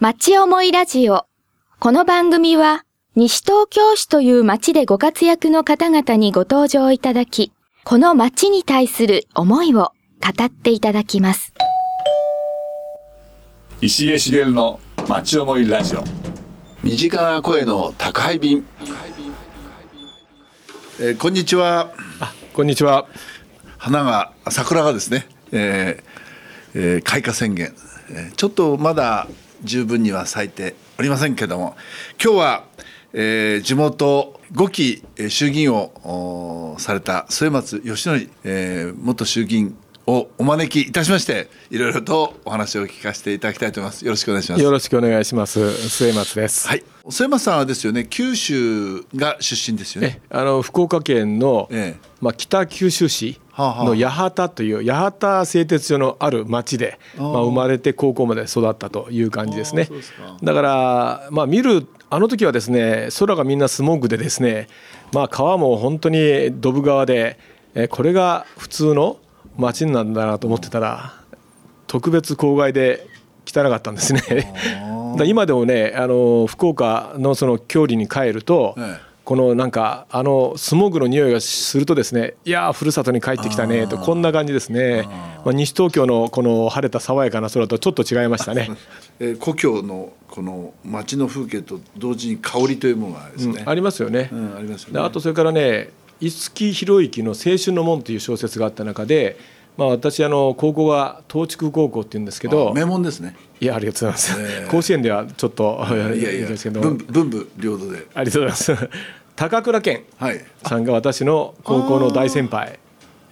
町思いラジオ。この番組は、西東京市という町でご活躍の方々にご登場いただき、この町に対する思いを語っていただきます。石毛茂の町思いラジオ身近な声の宅配便、えーこんにちはこんにちは。花が桜がですね、えーえー開花宣言、えーちょっとまだ十分には咲いておりませんけども今日は、えー地元5期えー衆議院をおーされた末松義則、えー元衆議院をお招きいたしましていろいろとお話を聞かせていただきたいと思います。よろしくお願いします。よろしくお願いします。末松です。はい。末松さんはですよね九州が出身ですよね。え、あの福岡県の、ええ。まあ北九州市の八幡という八幡製鉄所のある町で、まあ生まれて高校まで育ったという感じですね。だからまあ見るあの時はですね、空がみんなスモーグでですね、まあ川も本当にドブ川で、えこれが普通の町なんだなと思ってたら。特別公害で汚かったんですね。だ今でもねあの福岡のその郷里に帰ると、ええこのなんかあのスモーグの匂いがするとですねいやーふるさとに帰ってきたねとこんな感じですね、まあ、西東京のこの晴れた爽やかな空とちょっと違いましたね。えー故郷のこの街の風景と同時に香りというものがですね、ありますよね。うんありますよねであとそれからね五木ひろゆきの「青春の門」という小説があった中で、まあ、私あの高校は東筑高校っていうんですけどあ名門ですね。いやありがとうございます、ええ。甲子園ではちょっといやいやですけど。文武両道で。ありがとうございます。高倉健はい。さんが私の高校の大先輩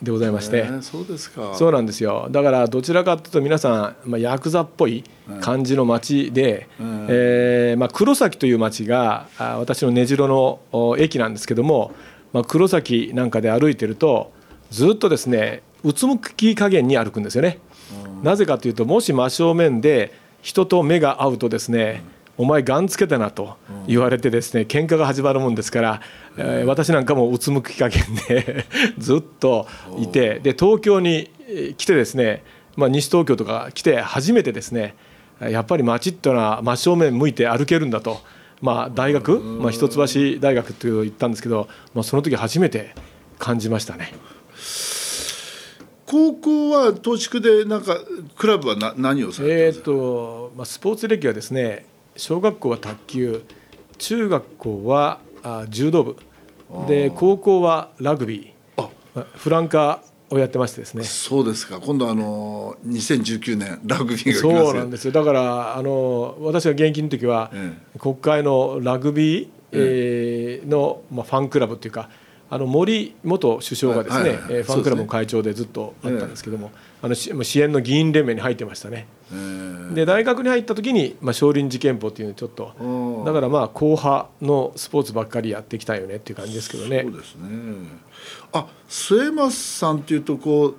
でございまして。えーそうですか。そうなんですよ。だからどちらかというと皆さん、まあ、ヤクザっぽい感じの町で、えーまあ、黒崎という町があ私の根城のお駅なんですけども、まあ、黒崎なんかで歩いてるとずっとですねうつむき加減に歩くんですよね。なぜかというともし真正面で人と目が合うとですね、お前ガンつけたなと言われてですね喧嘩が始まるもんですから、えー私なんかもうつむき加減で ずっといてで東京にえー来てですね、まあ、西東京とか来て初めてですねやっぱり街っていうのは真正面向いて歩けるんだと、まあ、大学、まあ、一橋大学っていうのを行ったんですけど、まあ、その時初めて感じましたね。高校は東筑でなんかクラブはな何をされてえーとまあ、スポーツ歴はですね小学校は卓球中学校はあ柔道部。で高校はラグビー。まあフランカーをやってましてですね。そうですか。今度あの2019年ラグビーがそよ。うなんですよ。だからあの私が現役の時は、え国会のラグビー、えーの、まあ、ファンクラブっていうかあの森元首相がですね、ファンクラブの会長でずっとあったんですけども、あのし支援の議員連盟に入ってましたね。えーで大学に入った時に、まあ、少林寺拳法っていうのをちょっとだからまあ後派のスポーツばっかりやってきたよねっていう感じですけどね。そうですね。あ末松さんっていうとこう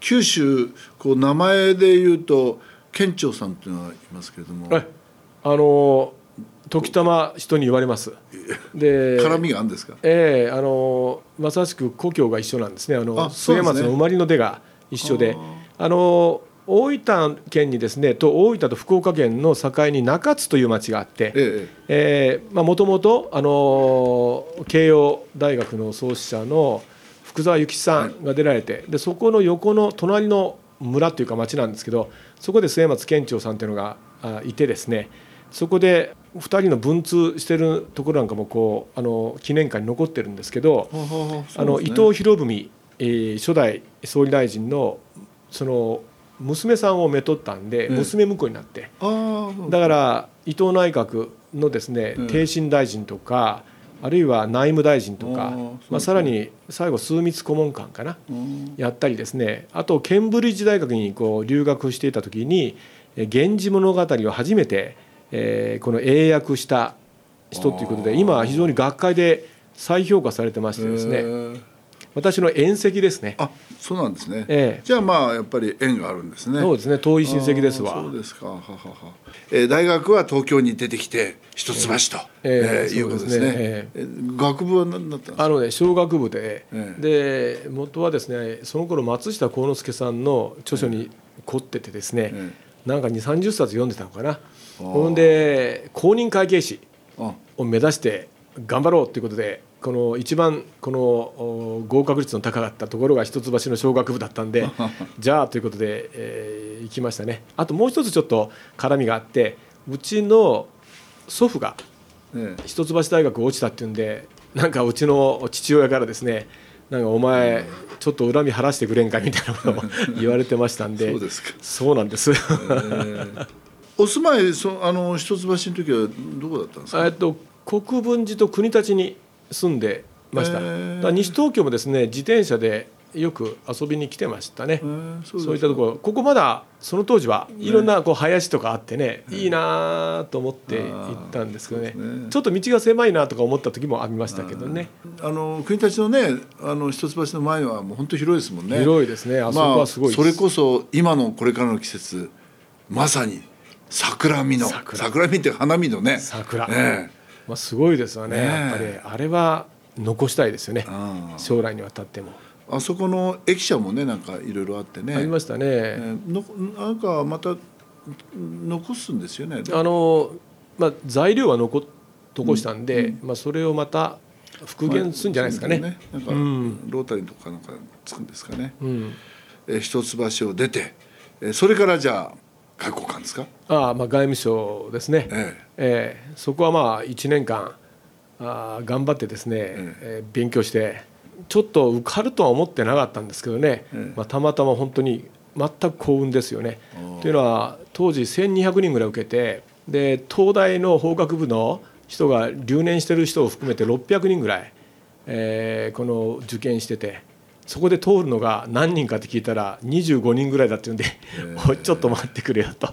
九州こう名前で言うと県庁さんっていうのがいますけれども。えあの時たま人に言われます。で絡みがあるんですか？ええあのまさしく故郷が一緒なんですね。あの末松の生まれの出が一緒で。あの大分県にですねと大分と福岡県の境に中津という町があって、ええ。ーまあもともとあのー慶応大学の創始者の福沢諭吉さんが出られて、でそこの横の隣の村というか町なんですけどそこで末松県庁さんというのがあいてですねそこで2人の文通してるところなんかもこうあの記念館に残ってるんですけどあの伊藤博文、えー初代総理大臣のその娘さんをめとったんでええ娘婿になって。だから伊藤内閣のですねうん。逓信大臣とか、あるいは内務大臣とかまあ、さらに最後枢密顧問官かなうん。やったりですね。あとケンブリッジ大学にこう留学していた時に「え源氏物語」を初めて、えーこの英訳した人ということで今非常に学会で再評価されてましてですね私の縁石ですね。あそうなんですね、ええ。じゃあまあやっぱり縁があるんですね。そうですね遠い親戚ですわ。そうですか。はははは、えー大学は東京に出てきて一橋と、えええーいうことですね。えー学部は何だったんですか？あのね小学部で、えで元はですねその頃松下幸之助さんの著書に凝っててですね、えなんか2 3 0冊読んでたのかなほんで公認会計士あ。を目指して頑張ろうということでこの一番このお合格率の高かったところが一橋の小学部だったんで じゃあということで、えー行きましたね。あともう一つちょっと絡みがあってうちの祖父がええ。一橋大学落ちたっていうんでなんかうちの父親からですねなんかお前ちょっと恨み晴らしてくれんかみたいなことを 言われてましたんで。そうですか。そうなんですお住まいそあの一橋の時はどこだったんですか？えっと国分寺と国立に住んでました、へー。西東京もですね自転車でよく遊びに来てましたね、えーそうそういったところ。ここまだその当時はいろんなこう林とかあってね、いいなと思って行ったんですけどね。ね。ちょっと道が狭いなとか思った時もありましたけどね。あの国立のねあの一橋の前はもう本当広いですもんね。広いですね。あそこはすごいまあ、それこそ今のこれからの季節まさに桜見の。桜。桜見って花見のね。桜、ねまあ、すごいですよねねえ。やっぱり。あれは残したいですよね。将来にわたっても、あそこの駅舎もねなんかいろいろあってね。ありましたね、え。ーのなんかまた残すんですよね。あのまあ、材料は残残したんで、まあ、それをまた復元するんじゃないですかね。なんか、うん。ロータリーとかなんかつくんですかね、うん、えー一橋を出て、えーそれからじゃあ外交官ですか？ああまあ外務省ですね、ええ。えそこはまあ1年間あー頑張ってですね、えー勉強してちょっと受かるとは思ってなかったんですけどね、ええ。まあ、たまたま本当に全く幸運ですよね。というのは当時1200人ぐらい受けてで東大の法学部の人が留年してる人を含めて600人ぐらい、えーこの受験しててそこで通るのが何人かって聞いたら25人ぐらいだっていうんで「おいちょっと待ってくれよ」と。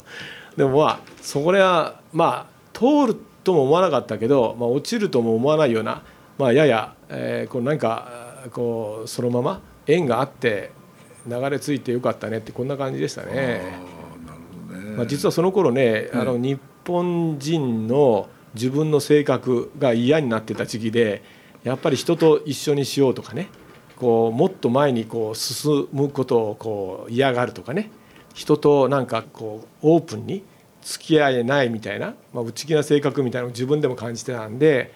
でもまあそれはまあ通るとも思わなかったけど、まあ、落ちるとも思わないような、まあ、やや、えーこうなんかこうそのまま縁があって流れ着いてよかったねってこんな感じでしたね、まあ、実はその頃ね、あの日本人の自分の性格が嫌になってた時期でやっぱり人と一緒にしようとかねこうもっと前にこう進むことをこう嫌がるとかね。人となんかこうオープンに付き合えないみたいな、まあ、内気な性格みたいなのを自分でも感じてたんで、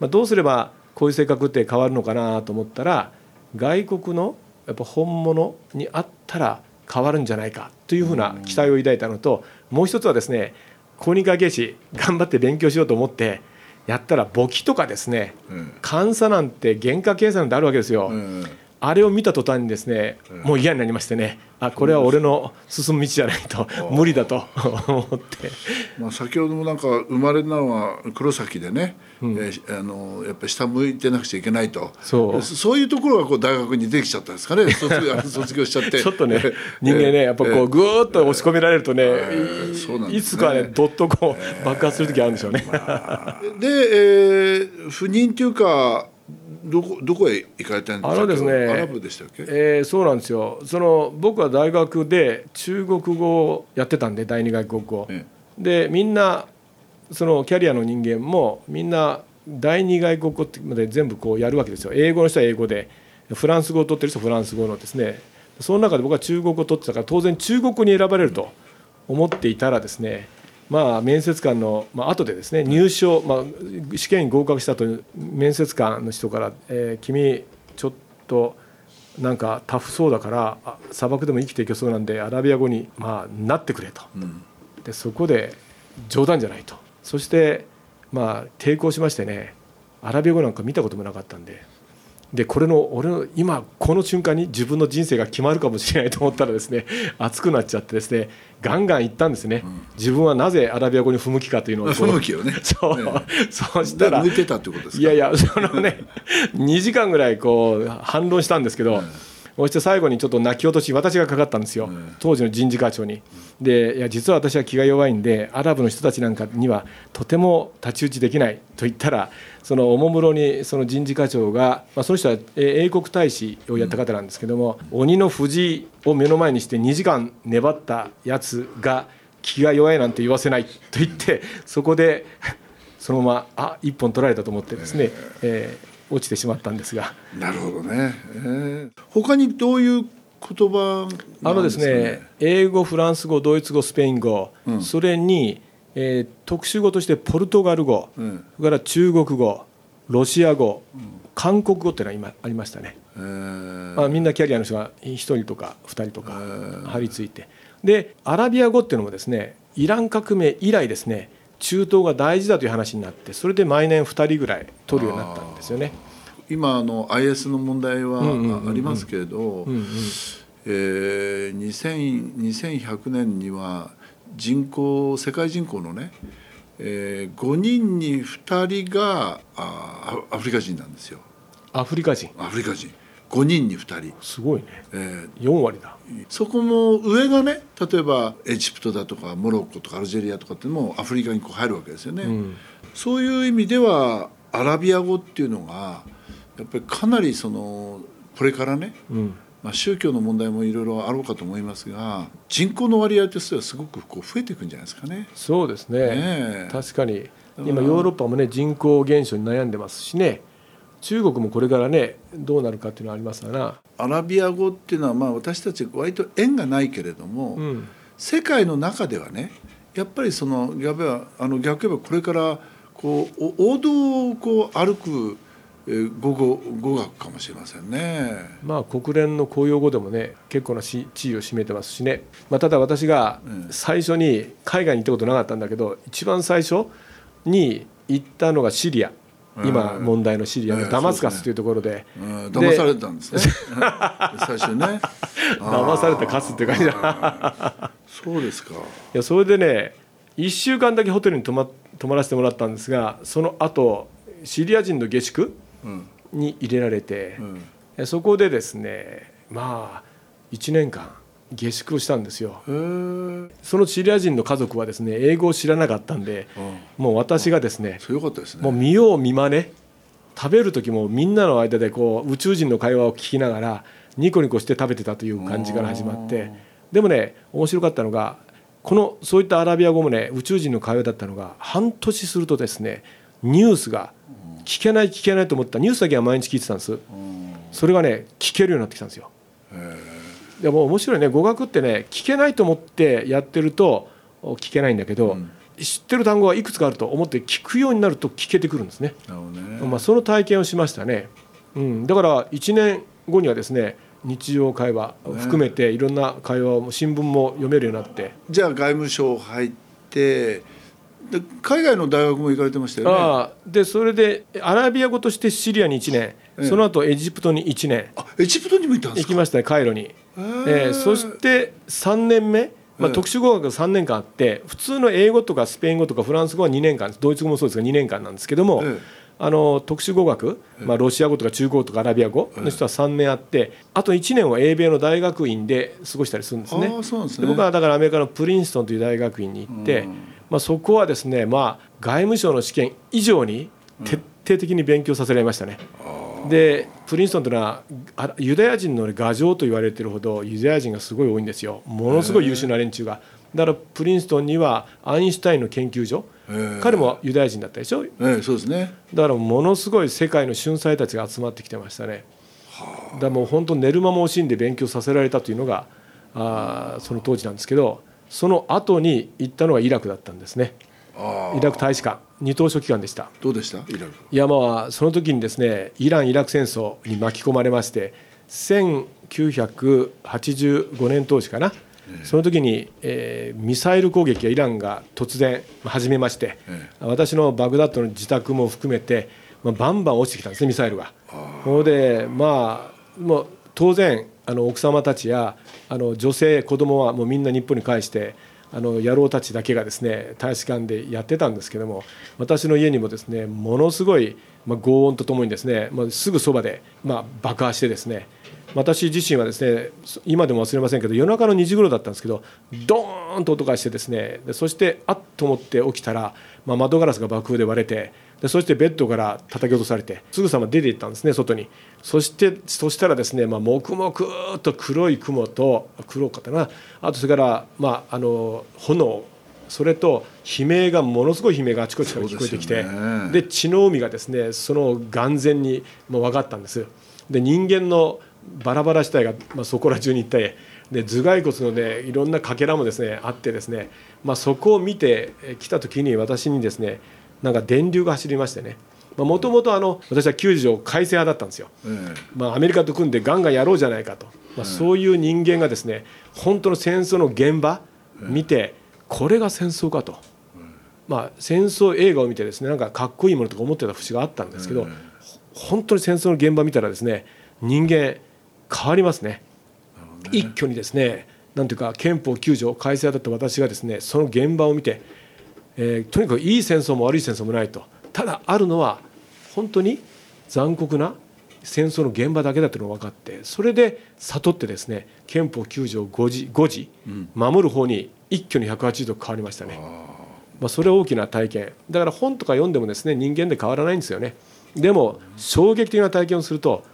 まあ、どうすればこういう性格って変わるのかなと思ったら外国のやっぱ本物にあったら変わるんじゃないかというふうな期待を抱いたのともう一つはですね公認会計士頑張って勉強しようと思ってやったら簿記とかですねうん。監査なんて原価計算なんてあるわけですよ。うんあれを見た途端にですね、もう嫌になりましてね、あこれは俺の進む道じゃないと無理だと思って、まあ、先ほどもなんか生まれたのは黒崎でね、えーあのやっぱり下向いてなくちゃいけないと。そう。そういうところがこう大学にできちゃったんですかね。卒 業しちゃって。ちょっとね、人間ね、やっぱこう、ぐーっと押し込められるとね、いそうなんですね。いつかね、どっとこう、爆発する時あるんでしょうね。で、えー不妊っていうかどこどこへ行かれたんですか？あのですねアラブでしたっけ、えーそうなんですよ。その僕は大学で中国語をやってたんで第二外国語、えでみんなそのキャリアの人間もみんな第二外国語ってまで全部こうやるわけですよ。英語の人は英語でフランス語を取ってる人はフランス語のですね。その中で僕は中国語を取ってたから当然中国語に選ばれると思っていたらですねまあ面接官の、まあ後でですね入賞、まあ、試験に合格した後に面接官の人から「えー君ちょっとなんかタフそうだから砂漠でも生きていけそうなんでアラビア語に、まあ、なってくれと」うん。でそこで冗談じゃないと。そしてまあ抵抗しましてねアラビア語なんか見たこともなかったんで。でこれの俺の今この瞬間に自分の人生が決まるかもしれないと思ったらですね熱くなっちゃってですねガンガン言ったんですね、自分はなぜアラビア語に不向きかというのを不向きをね。そう、えそうしたら向いてたってことですか？いやいやそのね2時間ぐらいこう反論したんですけど、そして最後にちょっと泣き落とし私がかかったんですよ、当時の人事課長に。でいや実は私は気が弱いんでアラブの人たちなんかにはとても太刀打ちできないと言ったらそのおもむろにその人事課長が、まあ、その人はえー英国大使をやった方なんですけども、鬼の藤井を目の前にして2時間粘ったやつが気が弱いなんて言わせないと言ってそこでそのままあ一本取られたと思ってですね、えー落ちてしまったんですが。なるほどね、えー。他にどういう言葉あのですね英語フランス語ドイツ語スペイン語、それに、えー特殊語としてポルトガル語、うん。それから中国語ロシア語、韓国語っていうのが今ありましたね、えー。まあ、みんなキャリアの人が1人とか2人とか張り付いて。でアラビア語っていうのもですねイラン革命以来ですね中東が大事だという話になってそれで毎年2人ぐらい取るようになったんですよね。今あの IS の問題はありますけれど、うんうん。えー2000 2100年には人口世界人口のね、えー、5人に2人があアアフリカ人なんですよ。アフリカ人。アフリカ人5人に2人、すごいね。え4割だ。ーそこも上がね例えばエジプトだとかモロッコとかアルジェリアとかってもアフリカにこう入るわけですよね、ん。そういう意味ではアラビア語っていうのがやっぱりかなりそのこれからねうん。まあ、宗教の問題もいろいろあろうかと思いますが人口の割合としてはすごくこう増えていくんじゃないですかね。そうですね。ねえ。確かに。今ヨーロッパもね人口減少に悩んでますしね中国もこれからねどうなるかっていうのはありますわな、アラビア語っていうのはまあ私たち割と縁がないけれども、うん、世界の中ではねやっぱりその逆はあの逆言えばこれからこうお王道をこう歩くえー語語語学かもしれませんね。まあ国連の公用語でもね結構なし地位を占めてますしね、まあ、ただ私がうん。最初に海外に行ったことなかったんだけど一番最初に行ったのがシリア今うん。問題のシリアええのダマスカスというところで。うん。騙されたんですね。最初ね。騙されたカスっていう感じだ。そうですか。いやそれでね1週間だけホテルに泊ま泊まらせてもらったんですがその後シリア人の下宿うん。に入れられてう、ん。えそこでですねまあ1年間下宿をしたんですよ。そのシリア人の家族はですね英語を知らなかったんでうん。もう私がですねそれよかったですね。もう見よう見まね。食べる時もみんなの間でこう宇宙人の会話を聞きながらニコニコして食べてたという感じから始まって。でもね面白かったのがこのそういったアラビア語もね宇宙人の会話だったのが半年するとですねニュースが聞けない聞けないと思った。ニュースだけは毎日聞いてたんです。うん。それがね聞けるようになってきたんですよでも面白いね。語学ってね聞けないと思ってやってると聞けないんだけど、うん。知ってる単語はいくつかあると思って聞くようになると聞けてくるんですね。ね。まあ、その体験をしましたね、うん、だから1年後にはですね日常会話を含めていろんな会話を新聞も読めるようになって、じゃあ外務省入ってで海外の大学も行かれてましたよね。ああ。でそれでアラビア語としてシリアに1年、ええ。その後エジプトに1年。あエジプトにも行ったんですか？行きましたねカイロに、へえーえそして3年目、まあ、ええ特殊語学が3年間あって普通の英語とかスペイン語とかフランス語は2年間ドイツ語もそうですが2年間なんですけども、ええあの特殊語学、まあ、ロシア語とか中国語とかアラビア語の人は3年あってあと1年は英米の大学院で過ごしたりするんですね。ですね。で僕はだからアメリカのプリンストンという大学院に行って、うん。まあ、そこはですね、まあ、外務省の試験以上に徹底的に勉強させられましたね。でプリンストンというのはあユダヤ人の牙城と言われているほどユダヤ人がすごい多いんですよ。ものすごい優秀な連中が。だからプリンストンにはアインシュタインの研究所。彼もユダヤ人だったでしょ？ええそうですね。だからものすごい世界の秀才たちが集まってきてましたね。だからもう本当寝る間も惜しんで勉強させられたというのがあーその当時なんですけどその後に行ったのがイラクだったんですねイラク大使館二等書記官でした。どうでした？イラク。いやまあその時にですねイラン・イラク戦争に巻き込まれまして1985年当時かな、その時に、えーミサイル攻撃がイランが突然始めまして、え私のバグダッドの自宅も含めて、まあ、バンバン落ちてきたんですねミサイルが。それでまあもう当然あの奥様たちやあの女性子供はもうみんな日本に帰してあの野郎たちだけがですね大使館でやってたんですけども私の家にもですねものすごい、まあ、轟音とともにですね、まあ、すぐそばで、まあ、爆破してですね私自身はですね今でも忘れませんけど夜中の2時頃だったんですけどドーンと音がしてですねでそしてあっと思って起きたら、まあ、窓ガラスが爆風で割れてでそしてベッドから叩き落とされてすぐさま出て行ったんですね外に。そしてそしたらですね、まあ、黙々と黒い雲と黒かったな。あとそれから、まあ、あの炎。それと悲鳴がものすごい悲鳴があちこちから聞こえてきてでねで血の海がですねその眼前にもう分かったんです。で人間のバラバラ死体が、まあ、そこら中にいてで頭蓋骨のねいろんなかけらもですねあってですねまあ、そこを見てきた時に私にですねなんか電流が走りましてね。もともと私は9条改正派だったんですよ、ええ。まあ、アメリカと組んでガンガンやろうじゃないかと、まあ、そういう人間がですね本当の戦争の現場見てこれが戦争かと、まあ、戦争映画を見てですねなんかかっこいいものとか思ってた節があったんですけど、本当に戦争の現場見たらですね人間変わりますね。一挙にですねなんていうか憲法9条改正だった私がですねその現場を見て、えーとにかくいい戦争も悪い戦争もないと。ただあるのは本当に残酷な戦争の現場だけだというのが分かってそれで悟ってですね憲法9条5時 ,5 時守る方に一挙に180度変わりましたね。まあ、それは大きな体験。だから本とか読んでもですね人間で変わらないんですよね。でも衝撃的な体験をすると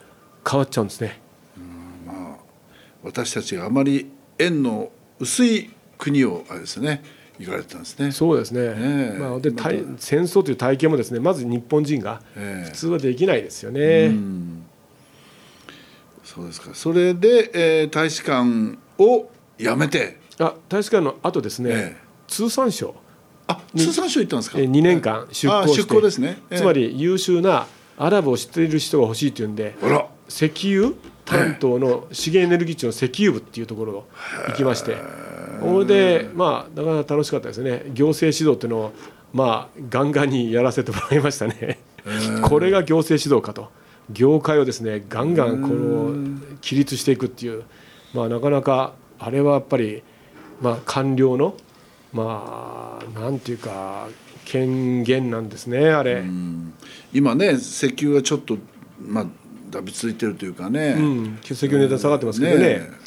変わっちゃうんですね。私たちがあまり縁の薄い国をあれですね行かれてたんですね。そうですね、ねえ。まあ、でま戦争という体験もですねまず日本人がええ。普通はできないですよね、うん。そうですか。それで、えー大使館を辞めて、あ大使館の後ですね、ええ。通産省あ、通産省行ったんですか？え2年間出向してあ出向ですね。ええ。つまり優秀なアラブを知っている人が欲しいというんで石油担当の資源エネルギー庁の石油部っていうところを行きましてそれでまあなかなか楽しかったですね。行政指導っていうのをまあガンガンにやらせてもらいましたね。これが行政指導かと。業界をですねガンガンこの規律していくっていう。まあなかなかあれはやっぱりまあ官僚のまあなんていうか権限なんですねあれ。今ね石油がちょっとまあだびついてるというかね。うん、石油の値段下がってますけどね。ね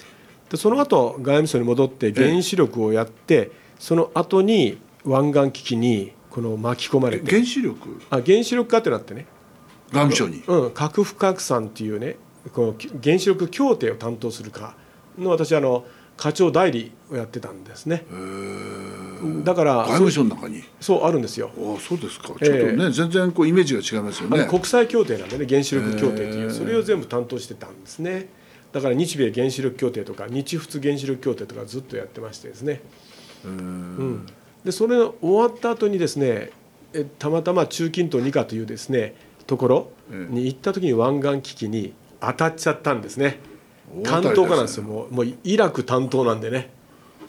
でその後外務省に戻って原子力をやって、その後に湾岸危機にこの巻き込まれて。原子力？あ原子力化ってなってね、外務省に？うん、核不拡散っていうねこの原子力協定を担当する課の私あの課長代理をやってたんですね。だから外務省の中に？そうあるんですよ。ああそうですか。ちょっとえね、全然こうイメージが違いますよね。国際協定なんでね原子力協定というそれを全部担当してたんですねだから日米原子力協定とか日仏原子力協定とかずっとやってましてですね。うん。でそれ終わった後にですねえたまたま中近東2課というですねところに行った時に湾岸危機に当たっちゃったんですね。担大当たりですね。当課なんですよ。もうもうイラク担当なんでね。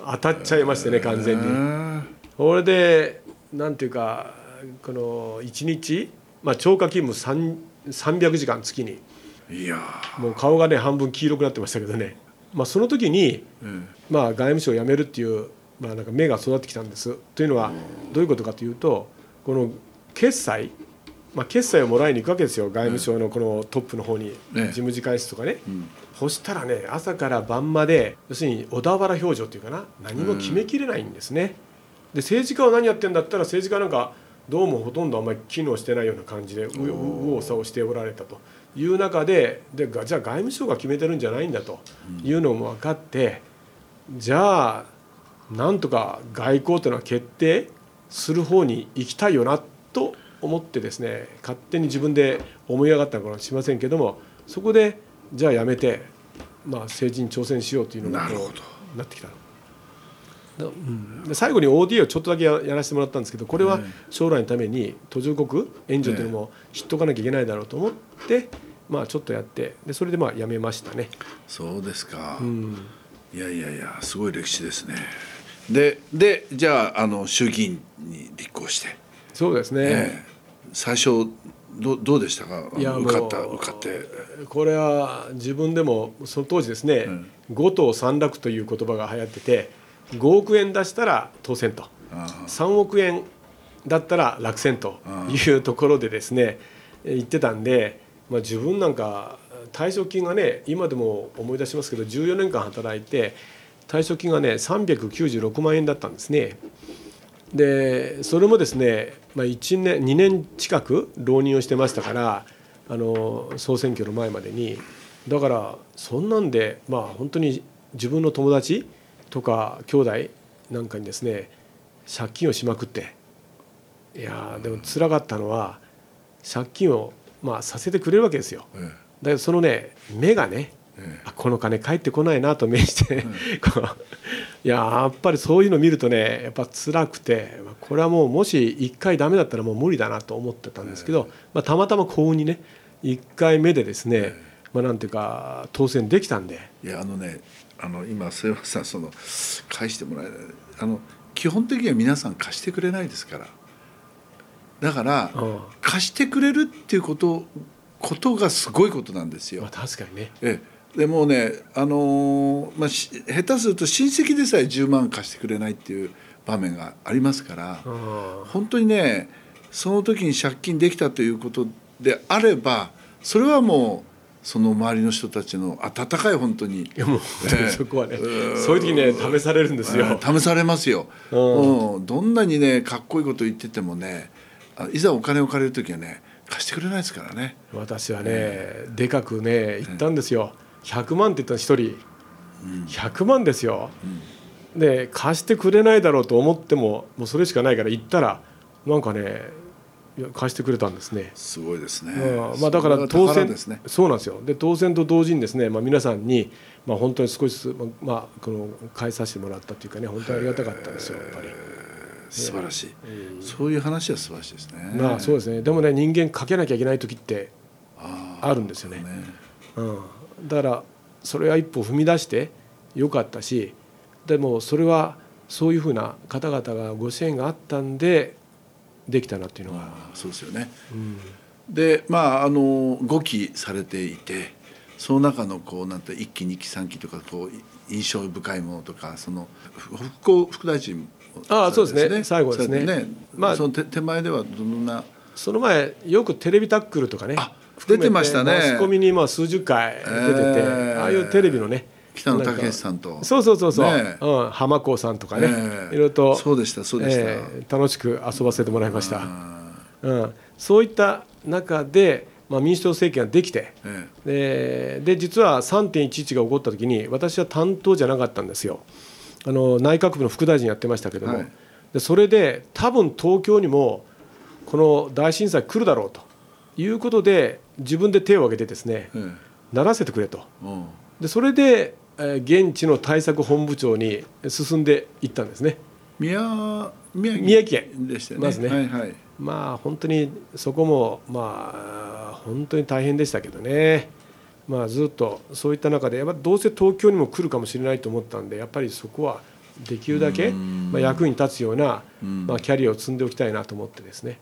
当たっちゃいましてね完全に。へそれでなんていうかこの1日、まあ、超過勤務3 300時間月に。えいやもう顔がね半分黄色くなってましたけどね、まあ、その時に、まあ、外務省を辞めるっていう、まあ、なんか目が育ってきたんです。というのはどういうことかというとこの決済、まあ、決済をもらいに行くわけですよ。外務省のこのトップの方に、ええ事務次官室とかね。そしたらね朝から晩まで要するに小田原表情っていうかな。何も決めきれないんですね。で政治家は何やってんだったら政治家なんかどうもほとんどあんまり機能してないような感じで右往左往しておられたと。いう中ででがじゃあ外務省が決めてるんじゃないんだと。いうのも分かってじゃあなんとか外交というのは決定する方に行きたいよなと思ってですね勝手に自分で思い上がったのかもしれませんけどもそこでじゃあやめて、まあ、政治に挑戦しようというのがなってきた。だうんで最後に ODA をちょっとだけややらせてもらったんですけどこれは将来のために途上国援助というのも知っとかなきゃいけないだろうと思って、まあ、ちょっとやってでそれでまあやめましたね。そうですか。うんいやいやいやすごい歴史ですね。ででじゃああの衆議院に立候補して、そうですね、ええ最初どどうでしたか？受かった受かって。これは自分でもその当時ですね、五等三楽という言葉が流行ってて5億円出したら当選と。3億円だったら落選というところでですね言ってたんで、まあ、自分なんか退職金がね今でも思い出しますけど14年間働いて退職金がね396万円だったんですね。でそれもですね、まあ、1年2年近く浪人をしてましたからあの総選挙の前までに。だからそんなんでまあ本当に自分の友達とか兄弟なんかにですね借金をしまくっていやーでも辛かったのは借金をまあさせてくれるわけですよ。えだけどそのね目がねあこの金返ってこないなと命じて、こういややっぱりそういうの見るとねやっぱ辛くてこれはもうもし1回ダメだったらもう無理だなと思ってたんですけど、まあ、たまたま幸運にね1回目でですね、まあ、なんていうか当選できたんで。いやあのねあの今末山さんその返してもらえない。あの基本的には皆さん貸してくれないですから。だから、うん。貸してくれるっていうことことがすごいことなんですよ。まあ、。確かにね。ええ、でもうね、あのーまあ、し下手すると親戚でさえ10万貸してくれないっていう場面がありますから、うん。本当にねその時に借金できたということであればそれはもうその周りの人たちの温かい本当に。いやもうええそこはね、うんそういう時ね試されるんですよ。試されますよ、うん。うん。どんなにねかっこいいこと言っててもねあいざお金を借りる時はね貸してくれないですからね。私はね、でかくね言ったんですよ、100万って言ったの一人、100万ですよ、で貸してくれないだろうと思ってももうそれしかないから行ったらなんかね貸してくれたんですね。すごいですね。うんまあ、だから当選宝ですね。そうなんですよで当選と同時にですね、まあ、皆さんに、まあ、本当に少しずつ、まあ、この返させてもらったというかね本当にありがたかったですよやっぱり。素晴らしい。そういう話は素晴らしいですね。まあそうですねでもね人間かけなきゃいけない時ってああるんですよね。ねうん、だからそれは一歩踏み出してよかったしでもそれはそういうふうな方々がご支援があったんでできたなっていうのが、あそうですよね。うん。でまああの5期されていてその中のこうなんて1期2期3期とかこう印象深いものとかそのふ復興副大臣もああそうですね。最後ですね。されてまあその手手前ではどんな？その前よくテレビタックルとかね出てましたねマスコミにまあ数十回出てて、ええああいうテレビのね北野武さんと。そうそうそうそう、ねえ。うん、浜子さんとかね、ええ。いろいろとそうでしたそうでした。ええ楽しく遊ばせてもらいました。あうん、そういった中で、まあ、民主党政権ができてーえ。でで実は3.11が起こった時に私は担当じゃなかったんですよ。あの内閣府の副大臣やってましたけども、はい。でそれで多分東京にもこの大震災来るだろうということで自分で手を挙げてですねええ。ならせてくれと。うん。でそれで、えー現地の対策本部長に進んでいったんですね。宮宮城宮城県でしたよね。まずね。はいはい。まあ本当にそこもまあ本当に大変でしたけどね、まあ、ずっとそういった中でやっぱどうせ東京にも来るかもしれないと思ったんでやっぱりそこはできるだけ、まあ、役に立つような、まあ、キャリアを積んでおきたいなと思ってですね。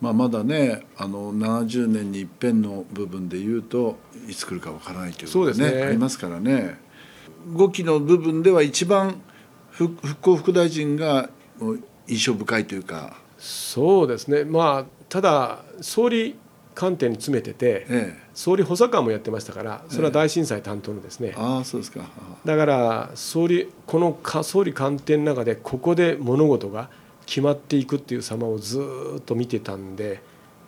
まあ、まだねあの70年に一遍の部分で言うといつ来るかわからないということそうですね。ありますからね5期の部分では一番ふ復興副大臣が印象深いというか、そうですね。まあただ総理官邸に詰めててええ、総理補佐官もやってましたからそれは大震災担当のですね。ああそうですか。だから総理このか総理官邸の中でここで物事が決まっていくっていう様をずーっと見てたんで、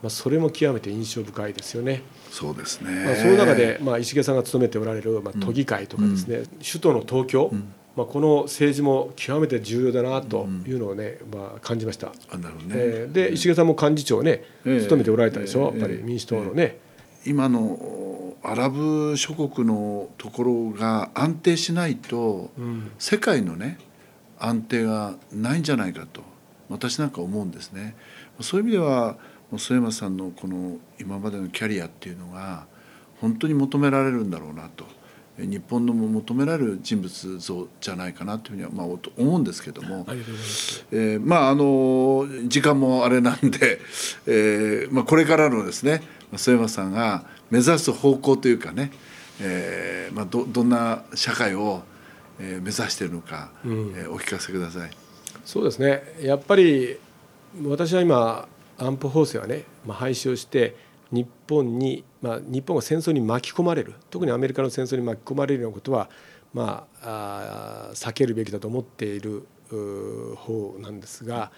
まあ、それも極めて印象深いですよね。そうですね、まあ、その中で、まあ、石毛さんが務めておられる、まあ、都議会とかですね、首都の東京、まあ、この政治も極めて重要だなというのをね、まあ、感じました。あなるほどね、えーで石毛さんも幹事長をねええ務めておられたでしょ、ええやっぱり民主党のね。今のアラブ諸国のところが安定しないと、うん。世界のね安定がないんじゃないかと私なんか思うんですね。そういう意味では末山さんのこの今までのキャリアっていうのが本当に求められるんだろうなとえ日本のも求められる人物像じゃないかなというふうにはまあ思うんですけども。えーまああの時間もあれなんで、えーまあ、これからのですね末山さんが目指す方向というかね、えーまあ、どどんな社会を、えー目指しているのか、うんえーお聞かせください。そうですねやっぱり私は今安保法制はね、まあ、廃止をして日本に、まあ、日本が戦争に巻き込まれる特にアメリカの戦争に巻き込まれるようなことは、まあ、あ避けるべきだと思っているうー方なんですが、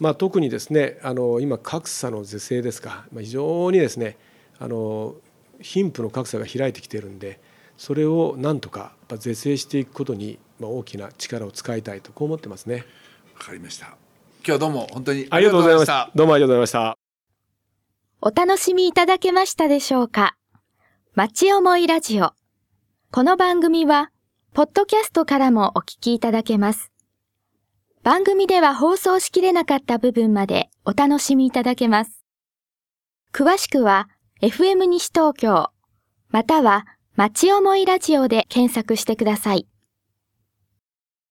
まあ、特にですねあの今格差の是正ですか、まあ、非常にですねあの貧富の格差が開いてきているんでそれをなんとか是正していくことに、大きな力を使いたいとこう思ってますね。わかりました。今日はどうも本当にありがとうございました。どうもありがとうございました。お楽しみいただけましたでしょうか？町思いラジオ。この番組は、ポッドキャストからもお聞きいただけます。番組では放送しきれなかった部分までお楽しみいただけます。詳しくは、FM 西東京、または、町思いラジオで検索してください。